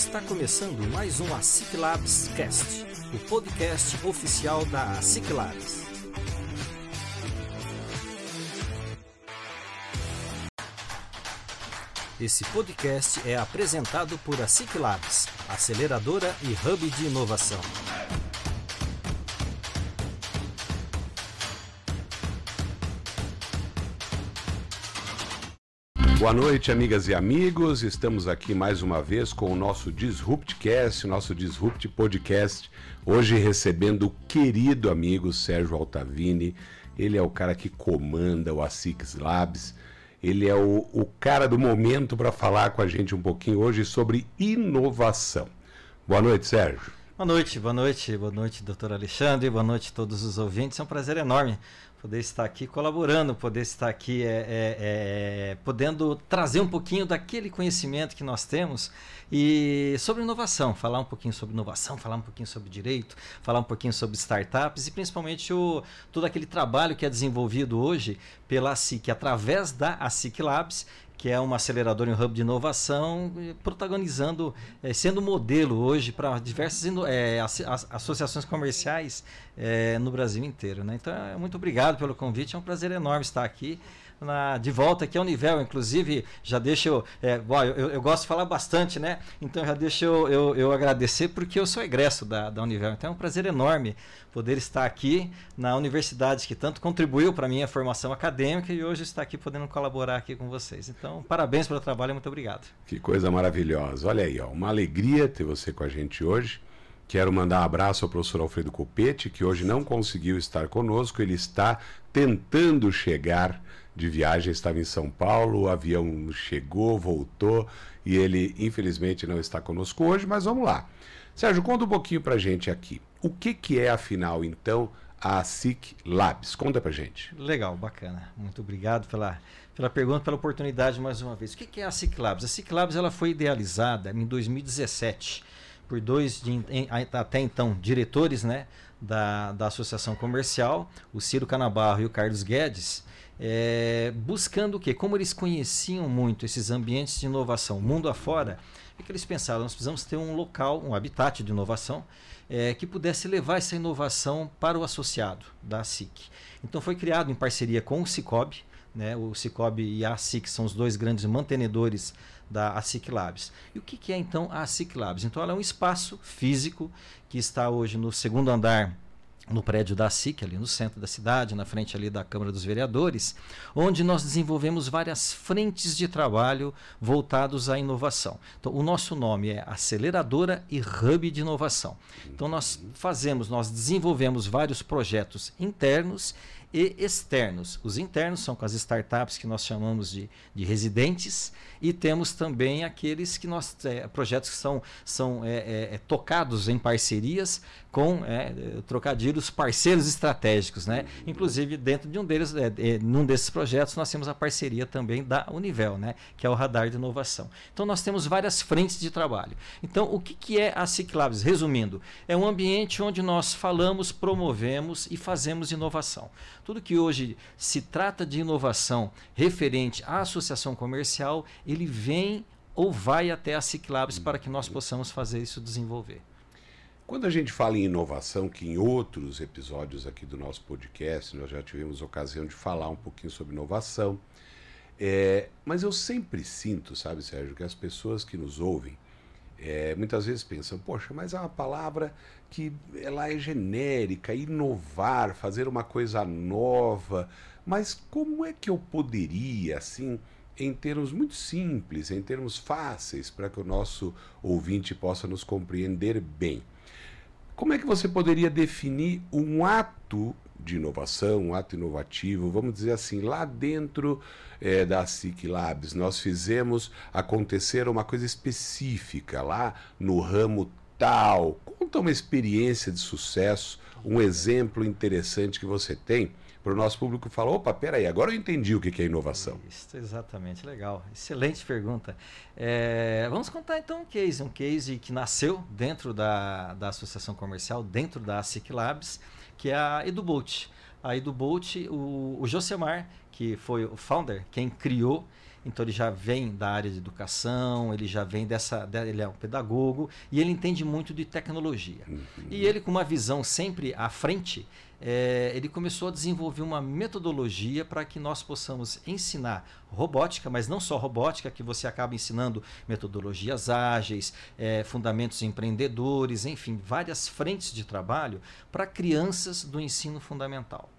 Está começando mais um ASIC Labs Cast, o podcast oficial da ASIC Labs. Esse podcast é apresentado por ASIC Labs, aceleradora e hub de inovação. Boa noite, amigas e amigos. Estamos aqui mais uma vez com o nosso Disruptcast, nosso Disrupt Podcast. Hoje recebendo o querido amigo Sérgio Altavini. Ele é o cara que comanda o ASICS Labs. Ele é o, o cara do momento para falar com a gente um pouquinho hoje sobre inovação. Boa noite, Sérgio. Boa noite, boa noite, boa noite, doutor Alexandre, boa noite a todos os ouvintes. É um prazer enorme poder estar aqui colaborando, poder estar aqui é, é, é, podendo trazer um pouquinho daquele conhecimento que nós temos e sobre inovação, falar um pouquinho sobre inovação, falar um pouquinho sobre direito, falar um pouquinho sobre startups e principalmente o, todo aquele trabalho que é desenvolvido hoje pela SIC através da ASIC Labs que é uma aceleradora e um hub de inovação, protagonizando, é, sendo modelo hoje para diversas é, associações comerciais é, no Brasil inteiro. Né? Então, muito obrigado pelo convite, é um prazer enorme estar aqui na, de volta aqui ao nível. Inclusive, já deixo. Eu, é, bom, eu, eu, gosto de falar bastante, né? Então já deixo eu, eu, eu, agradecer porque eu sou egresso da, da Univel. Então é um prazer enorme poder estar aqui na universidade que tanto contribuiu para a minha formação acadêmica e hoje estar aqui podendo colaborar aqui com vocês. Então, parabéns pelo trabalho e muito obrigado. Que coisa maravilhosa. Olha aí, ó, uma alegria ter você com a gente hoje. Quero mandar um abraço ao professor Alfredo Copete, que hoje não conseguiu estar conosco. Ele está tentando chegar de viagem, estava em São Paulo, o avião chegou, voltou e ele infelizmente não está conosco hoje, mas vamos lá. Sérgio, conta um pouquinho para gente aqui. O que, que é, afinal, então, a SIC Labs? Conta para gente. Legal, bacana. Muito obrigado pela, pela pergunta, pela oportunidade mais uma vez. O que, que é a SIC Labs? A SIC Labs ela foi idealizada em 2017 por dois, de, até então, diretores né, da, da Associação Comercial, o Ciro Canabarro e o Carlos Guedes, é, buscando o quê? Como eles conheciam muito esses ambientes de inovação mundo afora, o que eles pensaram? Nós precisamos ter um local, um habitat de inovação, é, que pudesse levar essa inovação para o associado da SIC. Então foi criado em parceria com o Cicobi, né? o Cicobi e a SIC são os dois grandes mantenedores da ASIC Labs. E o que, que é então a ASIC Labs? Então ela é um espaço físico que está hoje no segundo andar no prédio da SIC, ali no centro da cidade, na frente ali da Câmara dos Vereadores, onde nós desenvolvemos várias frentes de trabalho voltados à inovação. Então, o nosso nome é Aceleradora e Hub de Inovação. Então, nós fazemos, nós desenvolvemos vários projetos internos e externos. Os internos são com as startups que nós chamamos de, de residentes e temos também aqueles que nós é, projetos que são, são é, é, é tocados em parcerias com é, trocadilhos parceiros estratégicos, né? Inclusive dentro de um deles, é, é, num desses projetos nós temos a parceria também da Univel, né? Que é o radar de inovação. Então nós temos várias frentes de trabalho. Então o que, que é a Ciclabs? Resumindo, é um ambiente onde nós falamos, promovemos e fazemos inovação. Tudo que hoje se trata de inovação referente à associação comercial, ele vem ou vai até a Ciclabs para que nós possamos fazer isso desenvolver. Quando a gente fala em inovação, que em outros episódios aqui do nosso podcast nós já tivemos ocasião de falar um pouquinho sobre inovação, é, mas eu sempre sinto, sabe, Sérgio, que as pessoas que nos ouvem é, muitas vezes pensam, poxa, mas é uma palavra que ela é genérica, inovar, fazer uma coisa nova, mas como é que eu poderia, assim, em termos muito simples, em termos fáceis, para que o nosso ouvinte possa nos compreender bem? Como é que você poderia definir um ato de inovação, um ato inovativo, vamos dizer assim, lá dentro é, da SIC Labs, nós fizemos acontecer uma coisa específica lá no ramo tal. Conta uma experiência de sucesso, um exemplo interessante que você tem para o nosso público falar, opa, peraí, agora eu entendi o que é inovação. Isso, exatamente, legal. Excelente pergunta. É, vamos contar então um case, um case que nasceu dentro da, da associação comercial, dentro da SIC Labs, que é a EduBolt. A EduBolt, o, o Josemar, que foi o founder, quem criou, então ele já vem da área de educação, ele já vem dessa, ele é um pedagogo e ele entende muito de tecnologia. Uhum. E ele com uma visão sempre à frente, é, ele começou a desenvolver uma metodologia para que nós possamos ensinar robótica, mas não só robótica, que você acaba ensinando metodologias ágeis, é, fundamentos empreendedores, enfim, várias frentes de trabalho para crianças do ensino fundamental.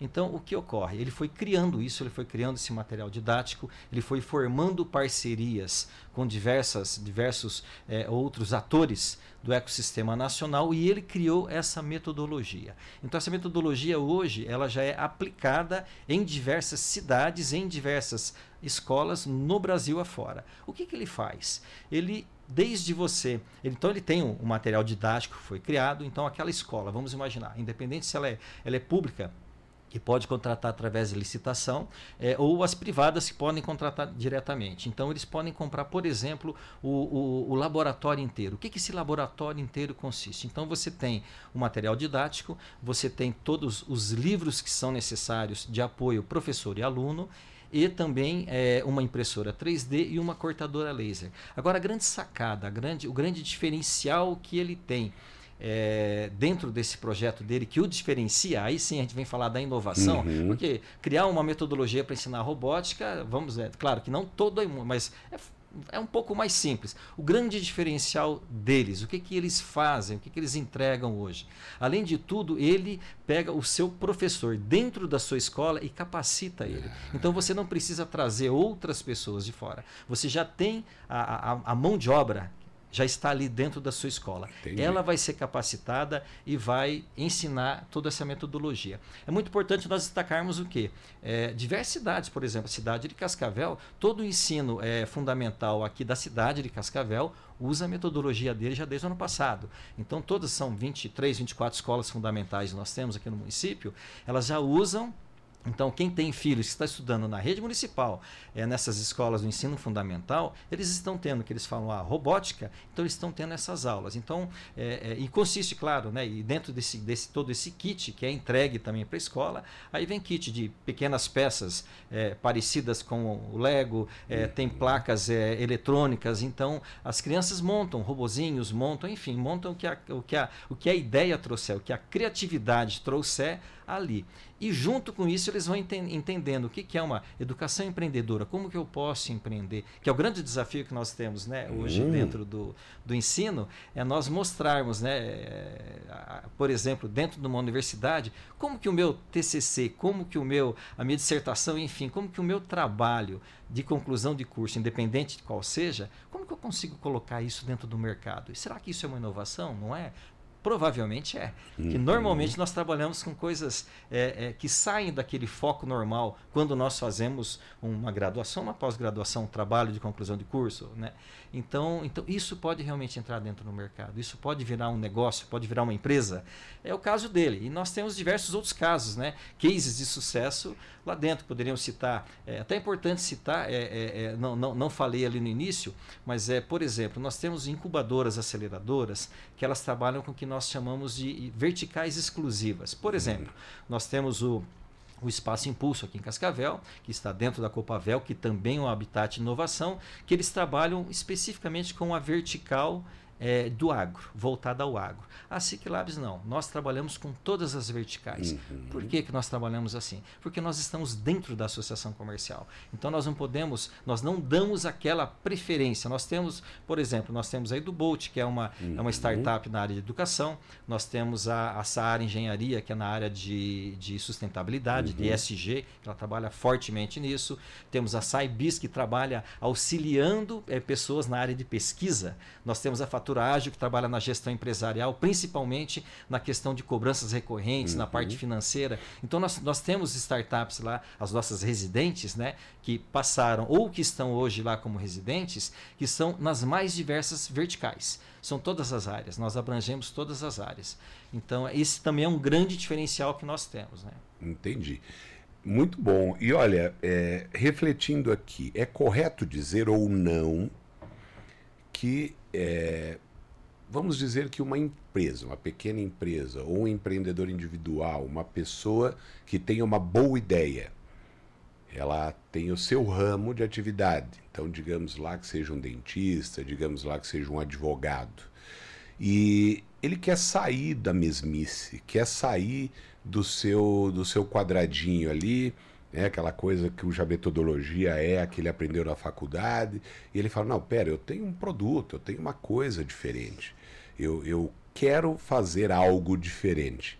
Então, o que ocorre? Ele foi criando isso, ele foi criando esse material didático, ele foi formando parcerias com diversas, diversos é, outros atores do ecossistema nacional e ele criou essa metodologia. Então, essa metodologia hoje ela já é aplicada em diversas cidades, em diversas escolas no Brasil afora. O que, que ele faz? Ele desde você. Então ele tem um, material didático que foi criado. Então aquela escola, vamos imaginar, independente se ela é, ela é pública que pode contratar através de licitação, é, ou as privadas que podem contratar diretamente. Então, eles podem comprar, por exemplo, o, o, o laboratório inteiro. O que, que esse laboratório inteiro consiste? Então, você tem o material didático, você tem todos os livros que são necessários de apoio professor e aluno, e também é, uma impressora 3D e uma cortadora laser. Agora, a grande sacada, a grande, o grande diferencial que ele tem é, dentro desse projeto dele que o diferencia, aí sim a gente vem falar da inovação, uhum. porque criar uma metodologia para ensinar robótica, vamos ver, claro que não todo é, mas é, é, um pouco mais simples. O grande diferencial deles, o que, que eles fazem, o que, que eles entregam hoje. Além de tudo, ele pega o seu professor dentro da sua escola e capacita ele. Então você não precisa trazer outras pessoas de fora. Você já tem a, a, a mão de obra já está ali dentro da sua escola. Entendi. Ela vai ser capacitada e vai ensinar toda essa metodologia. É muito importante nós destacarmos o quê? É, diversas cidades, por exemplo, a cidade de Cascavel, todo o ensino é, fundamental aqui da cidade de Cascavel usa a metodologia dele já desde o ano passado. Então, todas são 23, 24 escolas fundamentais que nós temos aqui no município, elas já usam então, quem tem filhos que está estudando na rede municipal, é, nessas escolas do ensino fundamental, eles estão tendo, que eles falam, a robótica, então eles estão tendo essas aulas. Então, é, é, e consiste, claro, né, e dentro desse, desse todo esse kit que é entregue também para a escola, aí vem kit de pequenas peças é, parecidas com o Lego, é, tem placas eletrônicas, então as crianças montam robozinhos, montam, enfim, montam o que a, o que a, o que a ideia trouxer, o que a criatividade trouxer ali. E junto com isso eles vão entendendo o que, que é uma educação empreendedora, como que eu posso empreender, que é o grande desafio que nós temos né, hoje hum. dentro do, do ensino, é nós mostrarmos, né, é, por exemplo, dentro de uma universidade, como que o meu TCC, como que o meu, a minha dissertação, enfim, como que o meu trabalho de conclusão de curso, independente de qual seja, como que eu consigo colocar isso dentro do mercado? E será que isso é uma inovação? Não é? Provavelmente é. Uhum. Que normalmente nós trabalhamos com coisas é, é, que saem daquele foco normal quando nós fazemos uma graduação, uma pós-graduação, um trabalho de conclusão de curso. Né? Então, então, isso pode realmente entrar dentro do mercado. Isso pode virar um negócio, pode virar uma empresa. É o caso dele. E nós temos diversos outros casos, né? cases de sucesso lá dentro. Poderiam citar, é até importante citar, é, é, é, não, não, não falei ali no início, mas é, por exemplo, nós temos incubadoras aceleradoras que elas trabalham com o que nós chamamos de verticais exclusivas. Por exemplo, nós temos o o Espaço Impulso aqui em Cascavel, que está dentro da Copavel, que também é um habitat de inovação, que eles trabalham especificamente com a vertical é, do agro, voltada ao agro. A SIC Labs não. Nós trabalhamos com todas as verticais. Uhum. Por que, que nós trabalhamos assim? Porque nós estamos dentro da associação comercial. Então nós não podemos, nós não damos aquela preferência. Nós temos, por exemplo, nós temos aí do Bolt, que é uma, uhum. é uma startup na área de educação. Nós temos a, a Saara Engenharia, que é na área de, de sustentabilidade, uhum. de ESG, que ela trabalha fortemente nisso. Temos a Saibis, que trabalha auxiliando é, pessoas na área de pesquisa. Nós temos a Fatura Ágil, que trabalha na gestão empresarial, principalmente na questão de cobranças recorrentes, uhum. na parte financeira. Então, nós, nós temos startups lá, as nossas residentes, né, que passaram ou que estão hoje lá como residentes, que são nas mais diversas verticais. São todas as áreas, nós abrangemos todas as áreas. Então, esse também é um grande diferencial que nós temos. Né? Entendi. Muito bom. E olha, é, refletindo aqui, é correto dizer ou não que é, vamos dizer que uma empresa, uma pequena empresa, ou um empreendedor individual, uma pessoa que tenha uma boa ideia, ela tem o seu ramo de atividade. Então, digamos lá que seja um dentista, digamos lá que seja um advogado. E ele quer sair da mesmice, quer sair do seu, do seu quadradinho ali, né? aquela coisa que a metodologia é a que ele aprendeu na faculdade. E ele fala: Não, pera, eu tenho um produto, eu tenho uma coisa diferente. Eu, eu quero fazer algo diferente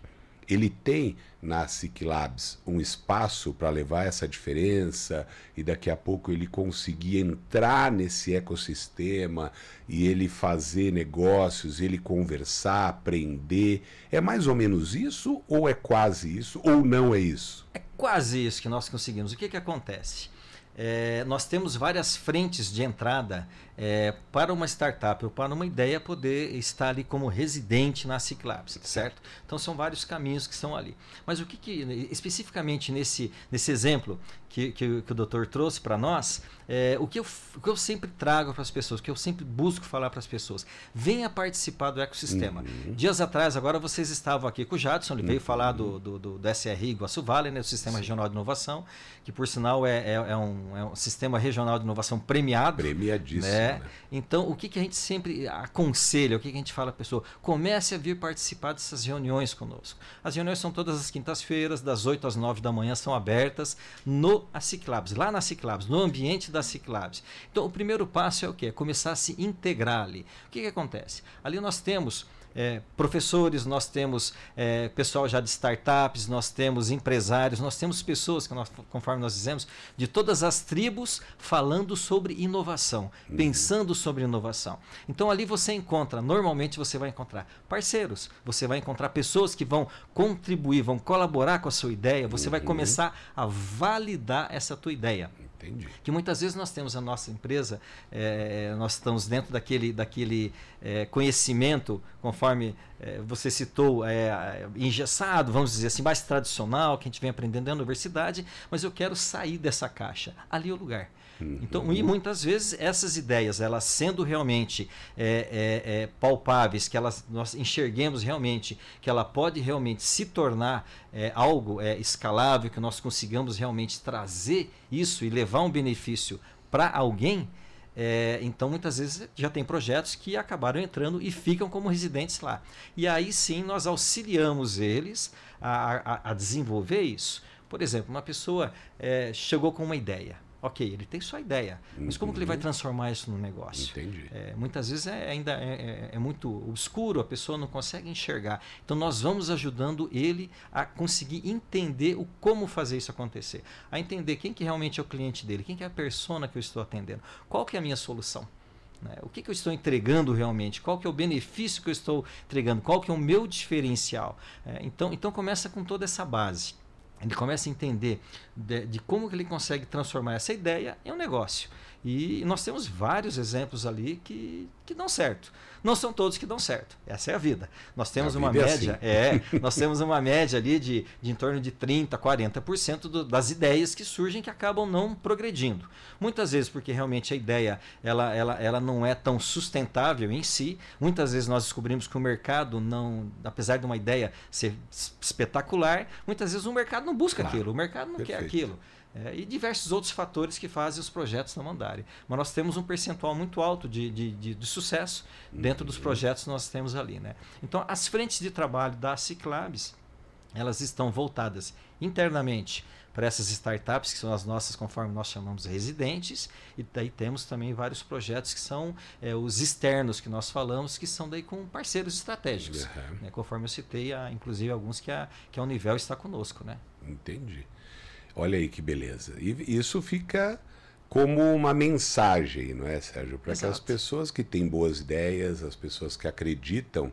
ele tem na SIC Labs um espaço para levar essa diferença e daqui a pouco ele conseguir entrar nesse ecossistema e ele fazer negócios, ele conversar, aprender. É mais ou menos isso ou é quase isso ou não é isso? É quase isso que nós conseguimos. O que, que acontece? É, nós temos várias frentes de entrada é, para uma startup ou para uma ideia poder estar ali como residente na Ciclabs, certo? Então são vários caminhos que estão ali. Mas o que, que especificamente nesse, nesse exemplo que, que, que o doutor trouxe para nós, é, o, que eu, o que eu sempre trago para as pessoas, o que eu sempre busco falar para as pessoas, venha participar do ecossistema. Uhum. Dias atrás, agora vocês estavam aqui com o Jadson, ele uhum. veio falar do, do, do, do SRI Iguaçu Vale, né, do Sistema Sim. Regional de Inovação, que por sinal é, é, é, um, é um sistema regional de inovação premiado. Premiadíssimo. Né? Né? Então, o que, que a gente sempre aconselha, o que, que a gente fala a pessoa? Comece a vir participar dessas reuniões conosco. As reuniões são todas as quintas-feiras, das 8 às 9 da manhã, são abertas no Ciclabs, lá na Ciclabs, no ambiente da Ciclabs. Então, o primeiro passo é o quê? É começar a se integrar ali. O que, que acontece? Ali nós temos é, professores, nós temos é, pessoal já de startups, nós temos empresários, nós temos pessoas, que nós, conforme nós dizemos, de todas as tribos falando sobre inovação, uhum. pensando sobre inovação. Então ali você encontra, normalmente você vai encontrar parceiros, você vai encontrar pessoas que vão contribuir, vão colaborar com a sua ideia, você uhum. vai começar a validar essa tua ideia. Entendi. Que muitas vezes nós temos a nossa empresa, é, nós estamos dentro daquele, daquele é, conhecimento, conforme é, você citou, engessado, vamos dizer assim, mais tradicional, que a gente vem aprendendo na universidade, mas eu quero sair dessa caixa. Ali é o lugar. Uhum. Então, e muitas vezes essas ideias, elas sendo realmente é, é, é, palpáveis, que elas, nós enxerguemos realmente que ela pode realmente se tornar é, algo é, escalável, que nós consigamos realmente trazer isso e levar um benefício para alguém, é, então, muitas vezes já tem projetos que acabaram entrando e ficam como residentes lá. E aí sim nós auxiliamos eles a, a, a desenvolver isso. Por exemplo, uma pessoa é, chegou com uma ideia. Ok, ele tem sua ideia, mas como que ele vai uhum. transformar isso no negócio? Entendi. É, muitas vezes é, ainda é, é, é, muito obscuro, a pessoa não consegue enxergar. Então nós vamos ajudando ele a conseguir entender o como fazer isso acontecer, a entender quem que realmente é o cliente dele, quem que é a persona que eu estou atendendo, qual que é a minha solução. Né? O que, que eu estou entregando realmente? Qual que é o benefício que eu estou entregando? Qual que é o meu diferencial? É, então, então começa com toda essa base ele começa a entender de, de, como que ele consegue transformar essa ideia em um negócio. E nós temos vários exemplos ali que, que dão certo. Não são todos que dão certo. Essa é a vida. Nós temos uma é média, assim. é, nós temos uma média ali de, de em torno de 30, 40% do, das ideias que surgem que acabam não progredindo. Muitas vezes porque realmente a ideia ela, ela, ela não é tão sustentável em si. Muitas vezes nós descobrimos que o mercado não, apesar de uma ideia ser espetacular, muitas vezes o mercado não busca claro. aquilo, o mercado não Perfeito. quer aquilo. É, e diversos outros fatores que fazem os projetos não mandarem. Mas nós temos um percentual muito alto de, de, de, de sucesso dentro dos projetos que nós temos ali. Né? Então, as frentes de trabalho da Ciclabs, elas estão voltadas internamente para essas startups, que são as nossas, conforme nós chamamos, residentes, e daí temos também vários projetos que são é, os externos que nós falamos, que são daí com parceiros estratégicos, uhum. né? conforme eu citei, a, inclusive alguns que a, que a Univel está conosco. Né? Entendi. Olha aí que beleza. E isso fica como uma mensagem, não é, Sérgio? Para aquelas pessoas que têm boas ideias, as pessoas que acreditam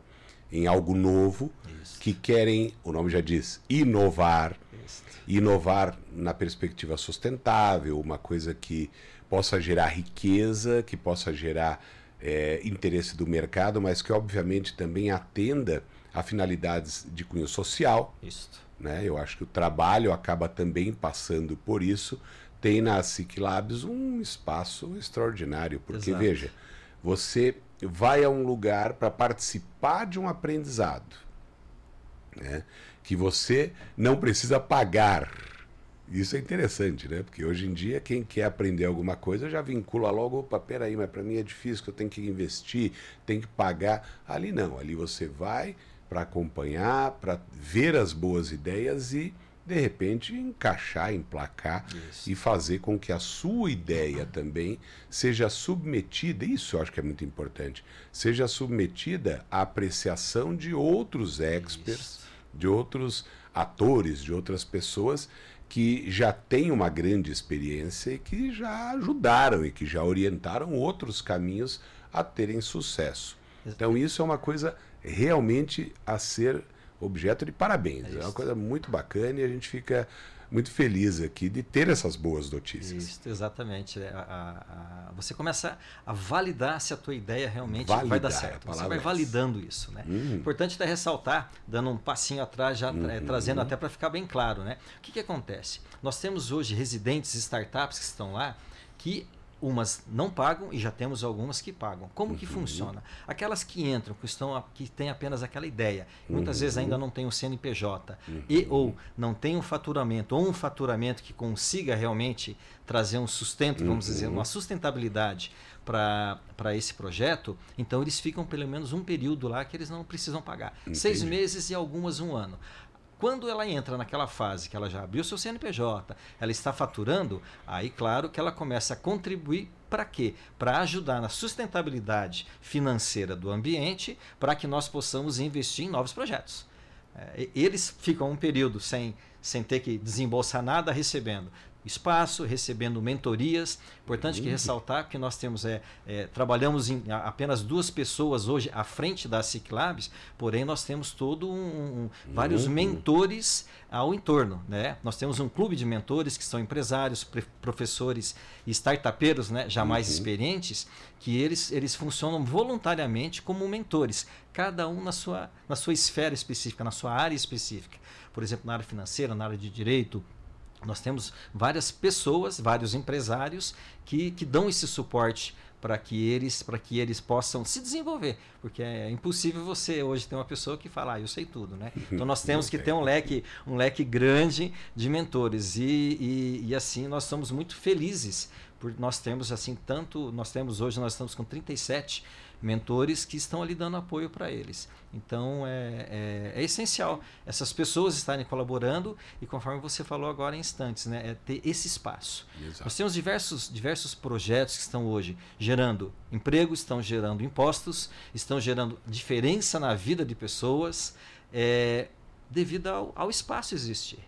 em algo novo, isso. que querem, o nome já diz, inovar. Isso. Inovar na perspectiva sustentável, uma coisa que possa gerar riqueza, que possa gerar é, interesse do mercado, mas que obviamente também atenda a finalidades de cunho social. Isso né? Eu acho que o trabalho acaba também passando por isso. Tem na SIC Labs um espaço extraordinário, porque Exato. veja, você vai a um lugar para participar de um aprendizado, né? que você não precisa pagar. Isso é interessante, né? Porque hoje em dia quem quer aprender alguma coisa já vincula logo, opa, peraí, mas para mim é difícil, que eu tenho que investir, tenho que pagar. Ali não, ali você vai para acompanhar, para ver as boas ideias e de repente encaixar, emplacar isso. e fazer com que a sua ideia também seja submetida, isso eu acho que é muito importante, seja submetida à apreciação de outros experts, isso. de outros atores, de outras pessoas que já têm uma grande experiência e que já ajudaram e que já orientaram outros caminhos a terem sucesso. Então isso é uma coisa realmente a ser objeto de parabéns. É, é uma coisa muito bacana e a gente fica muito feliz aqui de ter essas boas notícias. Isso, exatamente. É, a, a, a, você começa a validar se a tua ideia realmente validar, vai dar certo. Você vai validando isso. Né? Uhum. Importante é ressaltar, dando um passinho atrás, já uhum. trazendo até para ficar bem claro. Né? O que, que acontece? Nós temos hoje residentes startups que estão lá que umas não pagam e já temos algumas que pagam. Como uhum. que funciona? Aquelas que entram, que estão que têm apenas aquela ideia, muitas uhum. vezes ainda não tem o CNPJ uhum. e ou não tem um faturamento ou um faturamento que consiga realmente trazer um sustento, vamos dizer, uma sustentabilidade para esse projeto, então eles ficam pelo menos um período lá que eles não precisam pagar. Entendi. Seis meses e algumas um ano. Quando ela entra naquela fase que ela já abriu seu CNPJ, ela está faturando, aí claro que ela começa a contribuir para quê? Para ajudar na sustentabilidade financeira do ambiente, para que nós possamos investir em novos projetos. É, eles ficam um período sem, sem ter que desembolsar nada recebendo espaço, recebendo mentorias. Importante que uhum. ressaltar que nós temos é, é, trabalhamos em apenas duas pessoas hoje à frente da Ciclabs, porém nós temos todo um, um vários uhum. mentores ao entorno, né? Nós temos um clube de mentores que são empresários, professores e startupeiros, né, já mais uhum. experientes, que eles eles funcionam voluntariamente como mentores, cada um na sua na sua esfera específica, na sua área específica. Por exemplo, na área financeira, na área de direito, nós temos várias pessoas, vários empresários que, que dão esse suporte para que eles para que eles possam se desenvolver porque é impossível você hoje ter uma pessoa que fala ah, eu sei tudo né? Então nós temos que ter um leque um leque grande de mentores e, e, e assim nós estamos muito felizes por nós termos assim tanto nós temos hoje nós estamos com 37 mentores que estão ali dando apoio para eles. Então é, é, é, essencial essas pessoas estarem colaborando e conforme você falou agora em instantes, né, é ter esse espaço. Exato. Nós temos diversos, diversos projetos que estão hoje gerando emprego, estão gerando impostos, estão gerando diferença na vida de pessoas é, devido ao, ao espaço existir.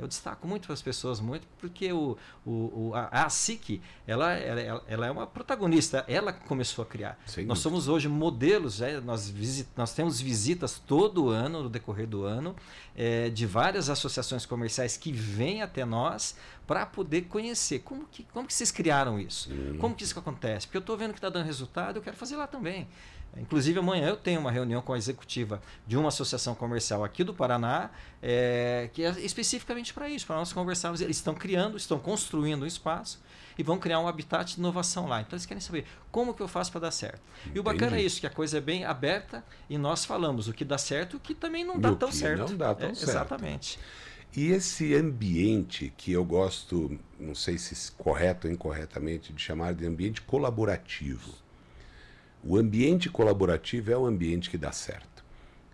Eu destaco muito para as pessoas, muito, porque o, o, a, a SIC, ela, ela, ela, é uma protagonista, ela começou a criar. Sim. Nós somos hoje modelos, é, nós, visit, nós temos visitas todo ano, no decorrer do ano, é, de várias associações comerciais que vêm até nós para poder conhecer como que, como que vocês criaram isso, hum. como que isso acontece. Porque eu estou vendo que está dando resultado, eu quero fazer lá também. Inclusive, amanhã eu tenho uma reunião com a executiva de uma associação comercial aqui do Paraná, é, que é especificamente para isso, para nós conversarmos. Eles estão criando, estão construindo um espaço e vão criar um habitat de inovação lá. Então, eles querem saber como que eu faço para dar certo. Entendi. E o bacana é isso, que a coisa é bem aberta e nós falamos o que dá certo e o que também não dá tão certo. Não dá tão é, certo. Exatamente. E esse ambiente que eu gosto, não sei se correto ou incorretamente, de chamar de ambiente colaborativo. O ambiente colaborativo é o ambiente que dá certo.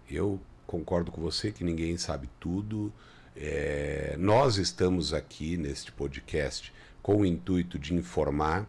Eu concordo com você que ninguém sabe tudo. É, nós estamos aqui neste podcast com o intuito de informar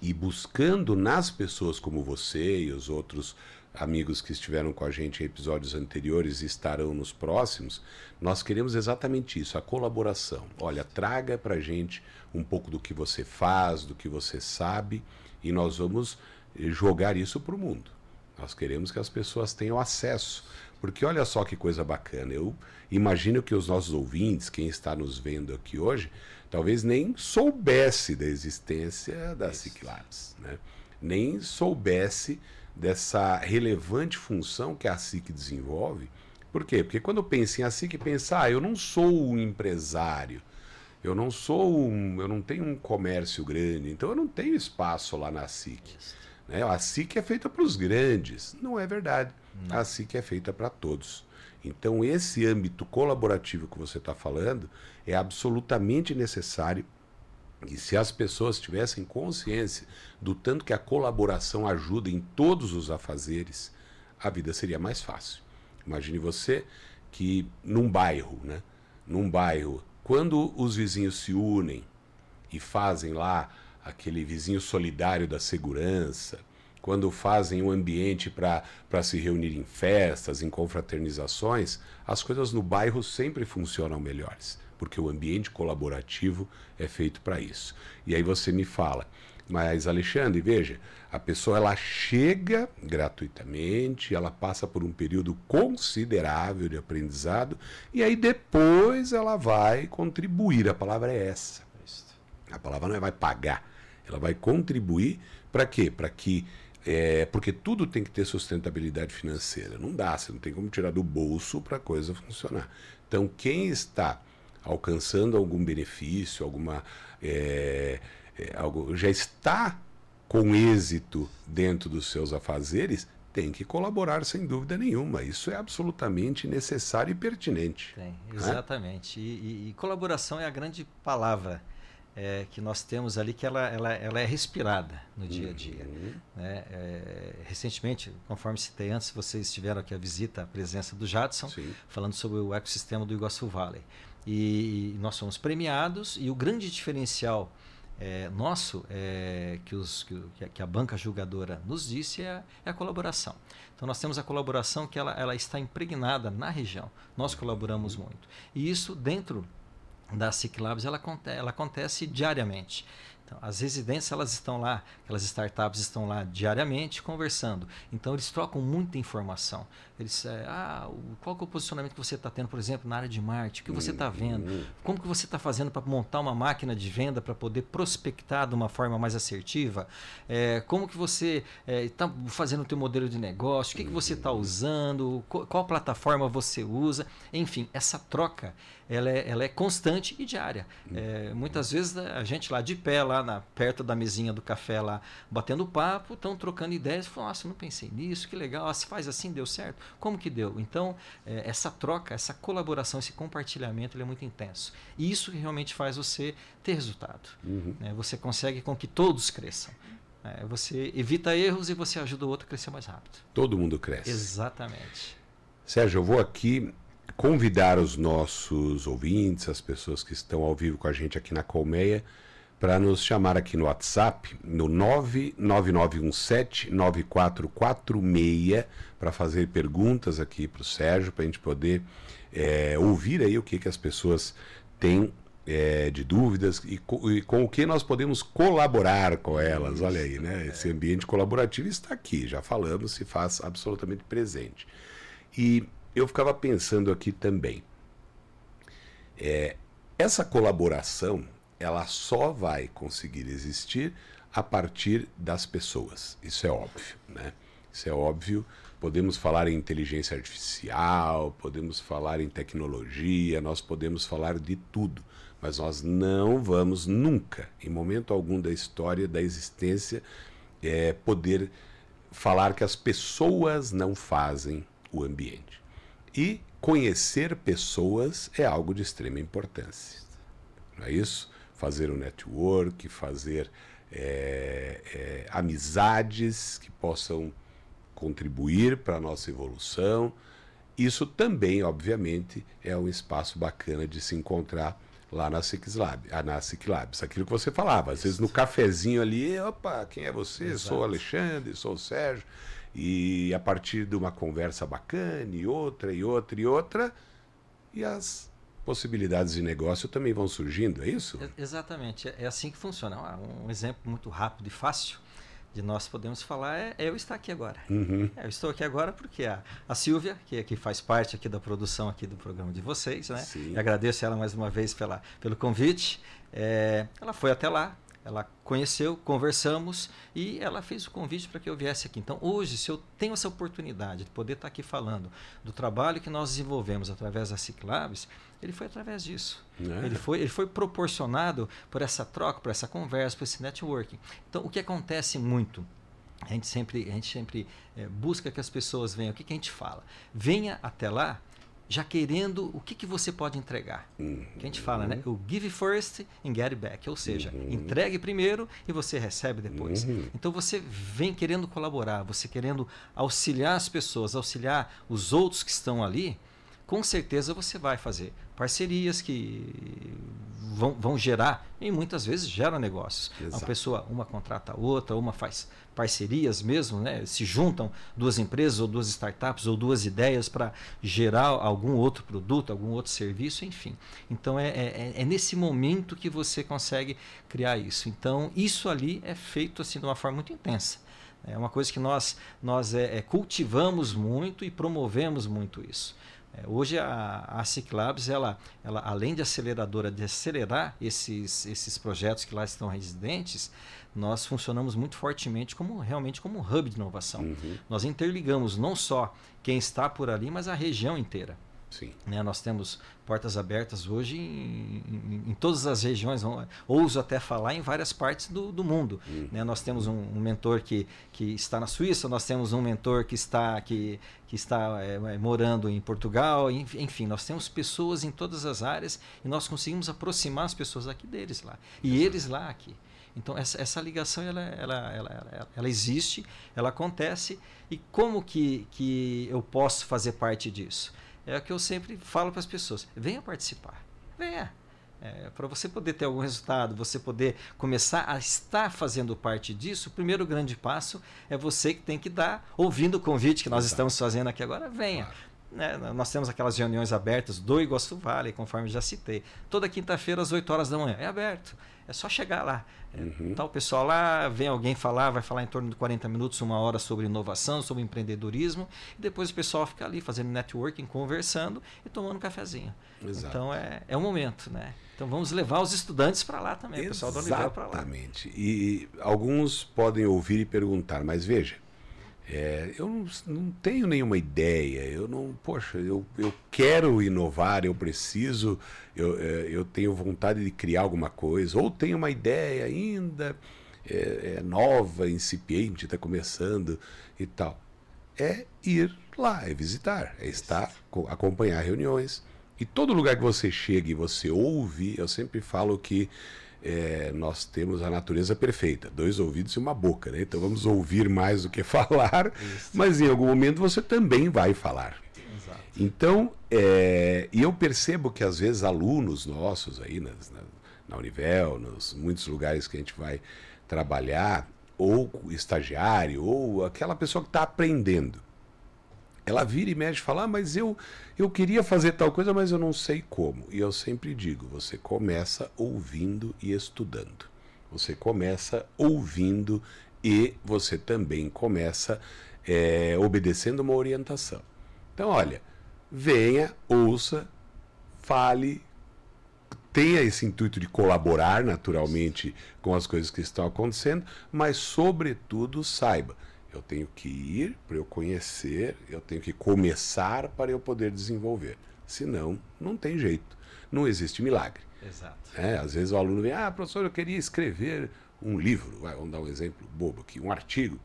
e buscando nas pessoas como você e os outros amigos que estiveram com a gente em episódios anteriores e estarão nos próximos, nós queremos exatamente isso, a colaboração. Olha, traga para gente um pouco do que você faz, do que você sabe, e nós vamos jogar isso para o mundo. Nós queremos que as pessoas tenham acesso. Porque olha só que coisa bacana. Eu imagino que os nossos ouvintes, quem está nos vendo aqui hoje, talvez nem soubesse da existência da Ciclabs, né? nem soubesse dessa relevante função que a SIC desenvolve. Por quê? Porque quando pensa em a SIC, pensa, ah, eu não sou um empresário, eu não sou um, eu não tenho um comércio grande, então eu não tenho espaço lá na SIC. Isso. Né? A SIC é feita para os grandes. Não é verdade. Não. A SIC é feita para todos. Então, esse âmbito colaborativo que você está falando é absolutamente necessário. E se as pessoas tivessem consciência do tanto que a colaboração ajuda em todos os afazeres, a vida seria mais fácil. Imagine você que num bairro, né? Num bairro, quando os vizinhos se unem e fazem lá aquele vizinho solidário da segurança, quando fazem um ambiente para se reunir em festas, em confraternizações, as coisas no bairro sempre funcionam melhores, porque o ambiente colaborativo é feito para isso. E aí você me fala, mas Alexandre, veja, a pessoa ela chega gratuitamente, ela passa por um período considerável de aprendizado e aí depois ela vai contribuir. A palavra é essa. A palavra não é vai pagar, ela vai contribuir para quê? Para que é, porque tudo tem que ter sustentabilidade financeira. Não dá, você não tem como tirar do bolso para a coisa funcionar. Então, quem está alcançando algum benefício, alguma. É, é, algo, já está com êxito dentro dos seus afazeres, tem que colaborar sem dúvida nenhuma. Isso é absolutamente necessário e pertinente. Tem, né? exatamente. Né? E, e, e, colaboração é a grande palavra é, que nós temos ali, que ela, ela, ela é respirada no dia a dia. Uhum. Né? É, recentemente, conforme citei antes, vocês tiveram aqui a visita, a presença do Jadson, Sim. falando sobre o ecossistema do Iguaçu Valley. E, e nós fomos premiados, e o grande diferencial é, nosso, é, que, os, que, que, a banca julgadora nos disse, é, é, a colaboração. Então, nós temos a colaboração que ela, ela está impregnada na região. Nós colaboramos muito. E isso dentro da Ciclabs, ela, ela acontece diariamente. Então, as residências elas estão lá, aquelas startups estão lá diariamente conversando. Então eles trocam muita informação. Eles, é, ah, qual é o posicionamento que você está tendo, por exemplo, na área de marketing? O que você está vendo? Uhum. Como que você está fazendo para montar uma máquina de venda para poder prospectar de uma forma mais assertiva? É, como que você está é, fazendo o teu modelo de negócio? O que, que você está usando? Qual, qual plataforma você usa? Enfim, essa troca ela é, ela é constante e diária. É, muitas vezes a gente lá de pé, lá na, perto da mesinha do café, lá batendo papo, estão trocando ideias. Falam, nossa, não pensei nisso, que legal, ah, se faz assim, deu certo. Como que deu? Então, é, essa troca, essa colaboração, esse compartilhamento ele é muito intenso. E isso realmente faz você ter resultado. Uhum. Né? Você consegue com que todos cresçam. É, você evita erros e você ajuda o outro a crescer mais rápido. Todo mundo cresce. Exatamente. Sérgio, eu vou aqui convidar os nossos ouvintes, as pessoas que estão ao vivo com a gente aqui na Colmeia, para nos chamar aqui no WhatsApp, no 999179446, para fazer perguntas aqui para o Sérgio, para a gente poder é, ouvir aí o que, que as pessoas têm é, de dúvidas e, e, com o que nós podemos colaborar com elas. Olha aí, né? Esse ambiente colaborativo está aqui, já falamos, se faz absolutamente presente. E eu ficava pensando aqui também. É, essa colaboração ela só vai conseguir existir a partir das pessoas. Isso é óbvio, né? Isso é óbvio. Podemos falar em inteligência artificial, podemos falar em tecnologia, nós podemos falar de tudo, mas nós não vamos nunca, em momento algum da história da existência, é, poder falar que as pessoas não fazem o ambiente. E conhecer pessoas é algo de extrema importância. Não é isso? Fazer um network, fazer é, é, amizades que possam contribuir para a nossa evolução. Isso também, obviamente, é um espaço bacana de se encontrar lá na Ciclabs, ah, na Ciclabs. Aquilo que você falava, às vezes no cafezinho ali, opa, quem é você? Exato. Sou o Alexandre, sou o Sérgio. E a partir de uma conversa bacana, e outra, e outra, e outra, e as possibilidades de negócio também vão surgindo, é isso? exatamente, é assim que funciona. Ah, um exemplo muito rápido e fácil de nós podemos falar é, é eu estar aqui agora. Uhum. É, eu estou aqui agora porque a, a Silvia, que, é, que faz parte aqui da produção aqui do programa de vocês, né? Agradeço ela mais uma vez pela, pelo convite. É, ela foi até lá, ela conheceu, conversamos e ela fez o convite para que eu viesse aqui. Então, hoje, se eu tenho essa oportunidade de poder estar aqui falando do trabalho que nós desenvolvemos através da Ciclabs, ele foi através disso. É. Ele, foi, ele foi proporcionado por essa troca, por essa conversa, por esse networking. Então, o que acontece muito? a gente sempre, a gente sempre é, busca que as pessoas venham. O que, que a gente fala? Venha até lá já querendo o que, que você pode entregar. Uhum. Que a gente fala, né? O give first and get back. Ou seja, uhum. entregue primeiro e você recebe depois. Uhum. Então você vem querendo colaborar, você querendo auxiliar as pessoas, auxiliar os outros que estão ali com certeza você vai fazer parcerias que vão, vão gerar, e muitas vezes geram negócios. Exato. Uma pessoa, uma contrata a outra, uma faz parcerias mesmo, né? se juntam duas empresas ou duas startups ou duas ideias para gerar algum outro produto, algum outro serviço, enfim. Então é, é, é, nesse momento que você consegue criar isso. Então isso ali é feito assim de uma forma muito intensa. É uma coisa que nós, nós é, é cultivamos muito e promovemos muito isso. É, hoje a, a Ciclabs, ela, ela, além de aceleradora, de acelerar esses, esses projetos que lá estão residentes, nós funcionamos muito fortemente como realmente como um hub de inovação. Uhum. Nós interligamos não só quem está por ali, mas a região inteira. Sim. Né, nós temos portas abertas hoje em, em, em, todas as regiões, ouso até falar em várias partes do, do mundo. Uhum. Né, nós temos um, um, mentor que, que está na Suíça, nós temos um mentor que está, que, que está é, morando em Portugal, enfim, nós temos pessoas em todas as áreas e nós conseguimos aproximar as pessoas aqui deles lá e Exato. eles lá aqui. Então essa, essa ligação ela, ela, ela, ela, ela existe, ela acontece e como que, que eu posso fazer parte disso? É o que eu sempre falo para as pessoas: venha participar, venha. É, para você poder ter algum resultado, você poder começar a estar fazendo parte disso, o primeiro grande passo é você que tem que dar, ouvindo o convite que nós Exato. estamos fazendo aqui agora, venha. Claro. Né? Nós temos aquelas reuniões abertas do Iguaçu Vale, conforme já citei. Toda quinta-feira às 8 horas da manhã. É aberto. É só chegar lá. Uhum. Tá o pessoal lá, vem alguém falar, vai falar em torno de 40 minutos, uma hora sobre inovação, sobre empreendedorismo, e depois o pessoal fica ali fazendo networking, conversando e tomando um cafezinho. Exato. Então é, é o momento, né? Então vamos levar os estudantes para lá também, o pessoal da Univel para lá. Exatamente. E alguns podem ouvir e perguntar, mas veja, é, eu não, não, tenho nenhuma ideia, eu não, poxa, eu, eu quero inovar, eu preciso, eu, é, eu tenho vontade de criar alguma coisa, ou tenho uma ideia ainda é, é nova, incipiente, está começando e tal. É ir lá, é visitar, é estar, acompanhar reuniões. E todo lugar que você chega e você ouve, eu sempre falo que é, nós temos a natureza perfeita, dois ouvidos e uma boca, né? Então vamos ouvir mais do que falar, Isso. mas em algum momento você também vai falar. Exato. Então, é, e eu percebo que às vezes alunos nossos aí nas, na, na Univel, nos muitos lugares que a gente vai trabalhar, ou estagiário, ou aquela pessoa que está aprendendo, ela vira e mexe e fala, ah, mas eu, eu queria fazer tal coisa, mas eu não sei como. E eu sempre digo, você começa ouvindo e estudando. Você começa ouvindo e você também começa é, obedecendo uma orientação. Então, olha, venha, ouça, fale, tenha esse intuito de colaborar naturalmente com as coisas que estão acontecendo, mas, sobretudo, saiba eu tenho que ir para eu conhecer, eu tenho que começar para eu poder desenvolver. Senão, não tem jeito. Não existe milagre. Exato. É, às vezes o aluno vem, ah, professor, eu queria escrever um livro, vamos dar um exemplo bobo aqui, um artigo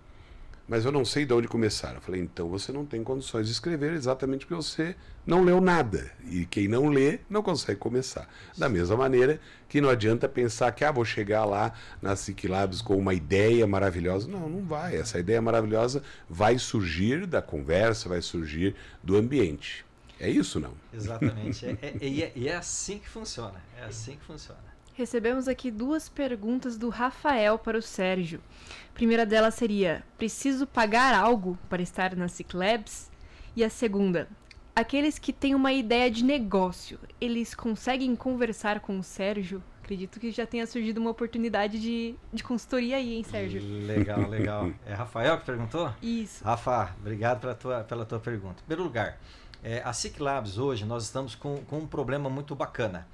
mas eu não sei de onde começar. Eu falei, então você não tem condições de escrever exatamente porque você não leu nada. E quem não lê não consegue começar. Da mesma maneira que não adianta pensar que ah, vou chegar lá na Ciclabs com uma ideia maravilhosa. Não, não vai. Essa ideia maravilhosa vai surgir da conversa, vai surgir do ambiente. É isso, não? Exatamente. é, é, é, e é assim que funciona. É assim que funciona. Recebemos aqui duas perguntas do Rafael para o Sérgio. A primeira delas seria: preciso pagar algo para estar na Ciclabs? E a segunda: aqueles que têm uma ideia de negócio, eles conseguem conversar com o Sérgio? Acredito que já tenha surgido uma oportunidade de, de consultoria aí, hein, Sérgio? Legal, legal. É Rafael que perguntou? Isso. Rafa, obrigado pela tua, pela tua pergunta. Em primeiro lugar, é, a Ciclabs hoje nós estamos com, com um problema muito bacana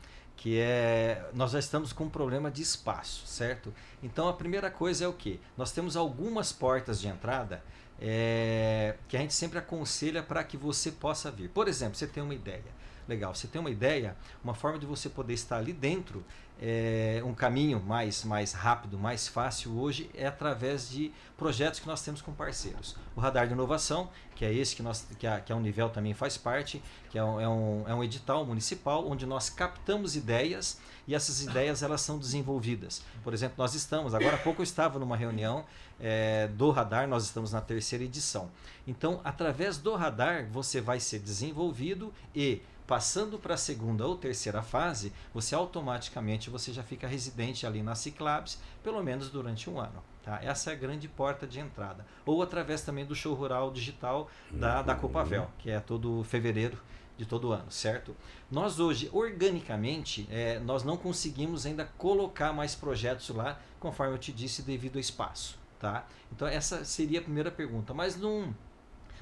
que é nós já estamos com um problema de espaço, certo? Então a primeira coisa é o que? Nós temos algumas portas de entrada é, que a gente sempre aconselha para que você possa vir. Por exemplo, você tem uma ideia. Legal. Você tem uma ideia, uma forma de você poder estar ali dentro é, um caminho mais, mais rápido, mais fácil hoje é através de projetos que nós temos com parceiros. O Radar de Inovação, que é esse que, nós, que, a, que a Univel também faz parte, que é um, é, um, é um edital municipal onde nós captamos ideias e essas ideias elas são desenvolvidas. Por exemplo, nós estamos, agora há pouco eu estava numa reunião é, do Radar, nós estamos na terceira edição. Então, através do Radar, você vai ser desenvolvido e Passando para a segunda ou terceira fase, você automaticamente você já fica residente ali na Ciclabs, pelo menos durante um ano. Tá? Essa é a grande porta de entrada. Ou através também do show rural digital da, da Copavel, que é todo fevereiro de todo ano, certo? Nós hoje, organicamente, é, nós não conseguimos ainda colocar mais projetos lá, conforme eu te disse, devido ao espaço. Tá? Então essa seria a primeira pergunta. Mas num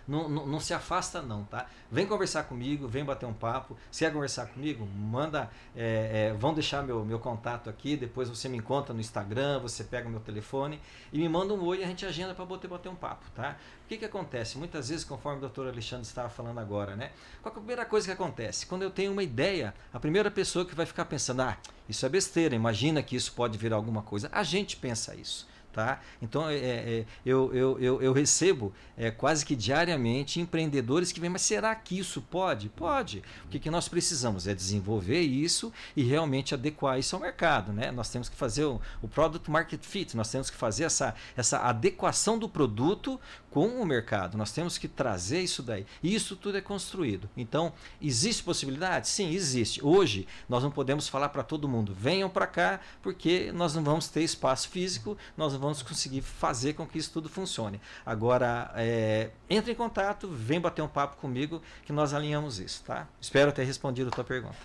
não, não, não, se afasta não, tá? Vem conversar comigo, vem bater um papo. Se quer conversar comigo, manda, é, é, vão deixar meu, meu contato aqui, depois você me encontra no Instagram, você pega meu telefone e me manda um oi e a gente agenda para bater, bater um papo, tá? O que que acontece? Muitas vezes, conforme o doutor Alexandre estava falando agora, né? Qual é a primeira coisa que acontece? Quando eu tenho uma ideia, a primeira pessoa que vai ficar pensando, ah, isso é besteira, imagina que isso pode virar alguma coisa. A gente pensa isso. Tá? Então é, é, eu, eu, eu, eu, recebo é, quase que diariamente empreendedores que vêm, mas será que isso pode? Pode. O que, que nós precisamos é desenvolver isso e realmente adequar isso ao mercado. Né? Nós temos que fazer o, o Product Market Fit, nós temos que fazer essa, essa adequação do produto com o mercado. Nós temos que trazer isso daí. E isso tudo é construído. Então, existe possibilidade? Sim, existe. Hoje, nós não podemos falar para todo mundo, venham para cá, porque nós não vamos ter espaço físico, nós não vamos conseguir fazer com que isso tudo funcione. Agora, é, entre em contato, vem bater um papo comigo, que nós alinhamos isso, tá? Espero ter respondido a tua pergunta.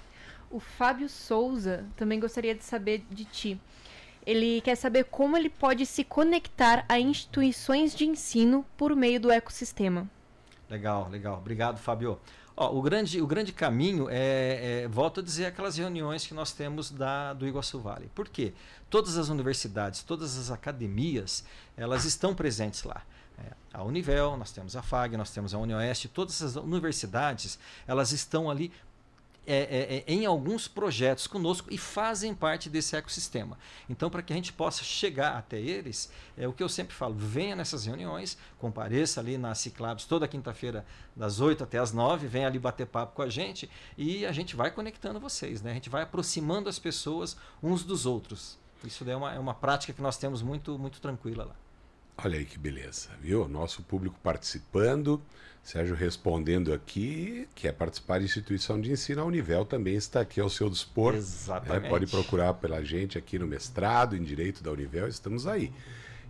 O Fábio Souza também gostaria de saber de ti. Ele quer saber como ele pode se conectar a instituições de ensino por meio do ecossistema. Legal, legal. Obrigado, Fábio. Ó, o, grande, o grande caminho é, é, volto a dizer, aquelas reuniões que nós temos da, do Iguaçu Vale. Por quê? Todas as universidades, todas as academias, elas estão presentes lá. É, a Univel, nós temos a FAG, nós temos a UniOeste, todas as universidades, elas estão ali é, é, é, em alguns projetos conosco e fazem parte desse ecossistema. Então, para que a gente possa chegar até eles, é o que eu sempre falo: venha nessas reuniões, compareça ali na Ciclabs toda quinta-feira, das 8 até as 9, venha ali bater papo com a gente e a gente vai conectando vocês, né? a gente vai aproximando as pessoas uns dos outros. Isso é uma, é uma prática que nós temos muito, muito tranquila lá. Olha aí que beleza, viu? Nosso público participando. Sérgio respondendo aqui, quer participar de instituição de ensino, a Univel também está aqui ao seu dispor. Né? Exatamente. Né? Pode procurar pela gente aqui no mestrado, em Direito da Univel, estamos aí.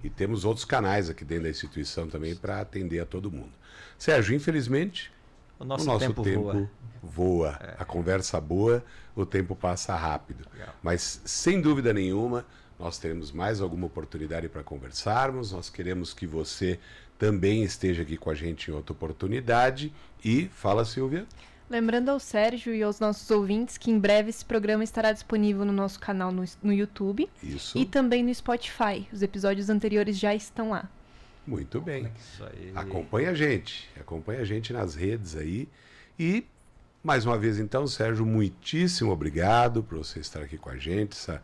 E temos outros canais aqui dentro da instituição também para atender a todo mundo. Sérgio, infelizmente, o nosso, o nosso tempo, tempo, voa. voa. É. A conversa boa, o tempo passa rápido. Legal. Mas, sem dúvida nenhuma, nós teremos mais alguma oportunidade para conversarmos. Nós queremos que você também esteja aqui com a gente em outra oportunidade. E fala, Silvia. Lembrando ao Sérgio e aos nossos ouvintes que em breve esse programa estará disponível no nosso canal no, no YouTube Isso. e também no Spotify. Os episódios anteriores já estão lá. Muito bem. Acompanhe a gente. Acompanhe a gente nas redes aí. E, mais uma vez, então, Sérgio, muitíssimo obrigado por você estar aqui com a gente. Essa,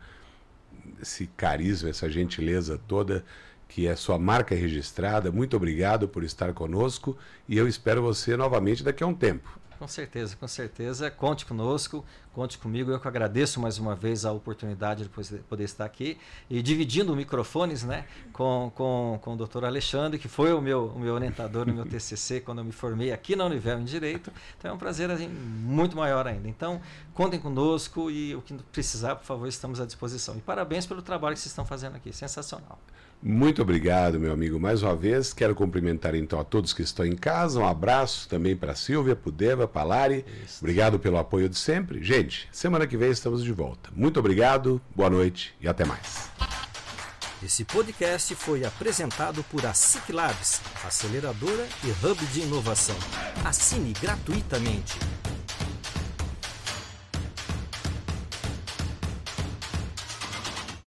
esse carisma, essa gentileza toda que é sua marca registrada. Muito obrigado por estar conosco e eu espero você novamente daqui a um tempo. Com certeza, com certeza. Conte conosco, conte comigo. Eu que agradeço mais uma vez a oportunidade de poder estar aqui e dividindo microfones né, com, com, com o doutor Alexandre, que foi o meu, o meu orientador no meu TCC quando eu me formei aqui na Univel em Direito. Então é um prazer assim, muito maior ainda. Então, contem conosco e o que precisar, por favor, estamos à disposição. E parabéns pelo trabalho que vocês estão fazendo aqui. Sensacional. Muito obrigado, meu amigo, mais uma vez. Quero cumprimentar então a todos que estão em casa. Um abraço também para Silvia, para Deva, para Lari. Isso. Obrigado pelo apoio de sempre. Gente, semana que vem estamos de volta. Muito obrigado, boa noite e até mais. Esse podcast foi apresentado por a SIC Labs, aceleradora e hub de inovação. Assine gratuitamente